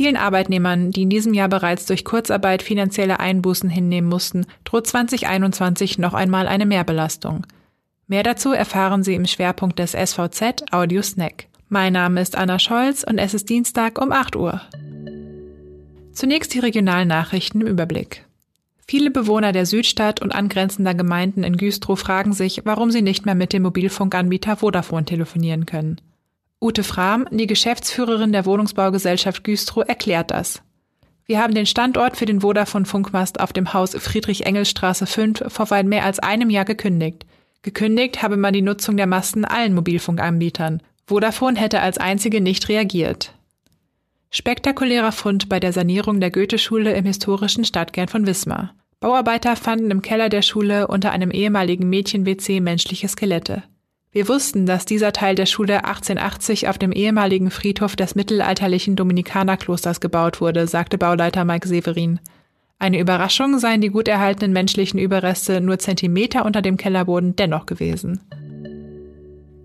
Vielen Arbeitnehmern, die in diesem Jahr bereits durch Kurzarbeit finanzielle Einbußen hinnehmen mussten, droht 2021 noch einmal eine Mehrbelastung. Mehr dazu erfahren Sie im Schwerpunkt des SVZ Audio Snack. Mein Name ist Anna Scholz und es ist Dienstag um 8 Uhr. Zunächst die regionalen Nachrichten im Überblick. Viele Bewohner der Südstadt und angrenzender Gemeinden in Güstrow fragen sich, warum sie nicht mehr mit dem Mobilfunkanbieter Vodafone telefonieren können. Ute Frahm, die Geschäftsführerin der Wohnungsbaugesellschaft Güstrow, erklärt das. Wir haben den Standort für den Vodafone-Funkmast auf dem Haus Friedrich-Engels-Straße 5 vor weit mehr als einem Jahr gekündigt. Gekündigt habe man die Nutzung der Masten allen Mobilfunkanbietern. Vodafone hätte als einzige nicht reagiert. Spektakulärer Fund bei der Sanierung der Goethe-Schule im historischen Stadtkern von Wismar. Bauarbeiter fanden im Keller der Schule unter einem ehemaligen Mädchen-WC menschliche Skelette. Wir wussten, dass dieser Teil der Schule 1880 auf dem ehemaligen Friedhof des mittelalterlichen Dominikanerklosters gebaut wurde, sagte Bauleiter Mike Severin. Eine Überraschung seien die gut erhaltenen menschlichen Überreste nur Zentimeter unter dem Kellerboden dennoch gewesen.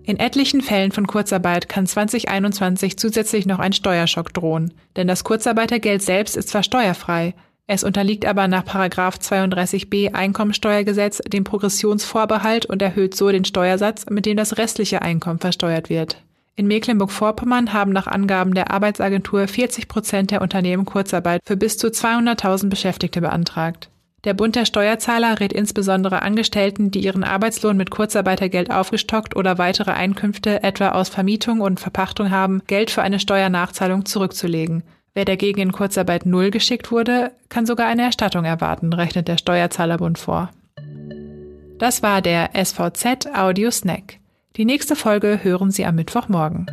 In etlichen Fällen von Kurzarbeit kann 2021 zusätzlich noch ein Steuerschock drohen, denn das Kurzarbeitergeld selbst ist zwar steuerfrei, es unterliegt aber nach 32b Einkommensteuergesetz dem Progressionsvorbehalt und erhöht so den Steuersatz, mit dem das restliche Einkommen versteuert wird. In Mecklenburg-Vorpommern haben nach Angaben der Arbeitsagentur 40 Prozent der Unternehmen Kurzarbeit für bis zu 200.000 Beschäftigte beantragt. Der Bund der Steuerzahler rät insbesondere Angestellten, die ihren Arbeitslohn mit Kurzarbeitergeld aufgestockt oder weitere Einkünfte etwa aus Vermietung und Verpachtung haben, Geld für eine Steuernachzahlung zurückzulegen. Wer dagegen in Kurzarbeit null geschickt wurde, kann sogar eine Erstattung erwarten, rechnet der Steuerzahlerbund vor. Das war der SVZ Audio Snack. Die nächste Folge hören Sie am Mittwochmorgen.